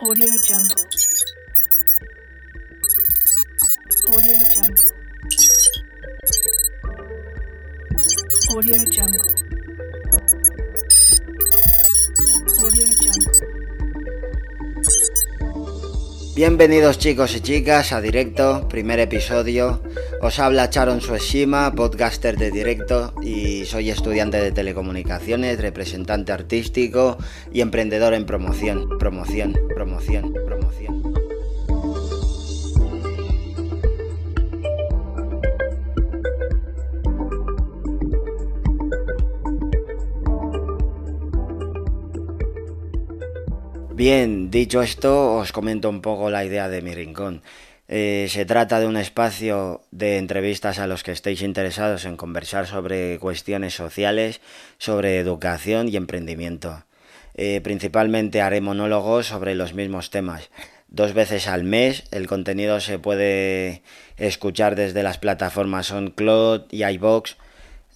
Audio Jungle. Audio Jungle. Audio Jungle. Audio Jungle. Bienvenidos chicos y chicas a Directo, primer episodio. Os habla Charon Sueshima, podcaster de Directo y soy estudiante de telecomunicaciones, representante artístico y emprendedor en promoción, promoción, promoción, promoción. Bien, dicho esto, os comento un poco la idea de mi rincón. Eh, se trata de un espacio de entrevistas a los que estéis interesados en conversar sobre cuestiones sociales, sobre educación y emprendimiento. Eh, principalmente haré monólogos sobre los mismos temas. Dos veces al mes el contenido se puede escuchar desde las plataformas SoundCloud y iBox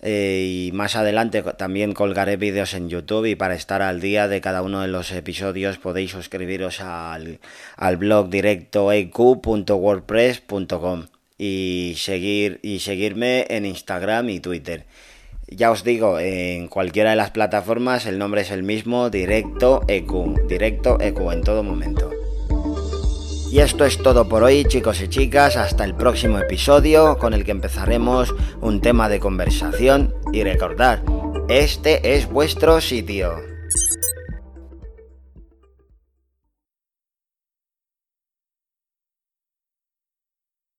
eh, y más adelante también colgaré vídeos en YouTube y para estar al día de cada uno de los episodios podéis suscribiros al, al blog directoeq.wordpress.com y seguir y seguirme en Instagram y Twitter. Ya os digo, en cualquiera de las plataformas el nombre es el mismo, Directo EQ, Directo EQ en todo momento. Y esto es todo por hoy chicos y chicas, hasta el próximo episodio con el que empezaremos un tema de conversación y recordad, este es vuestro sitio.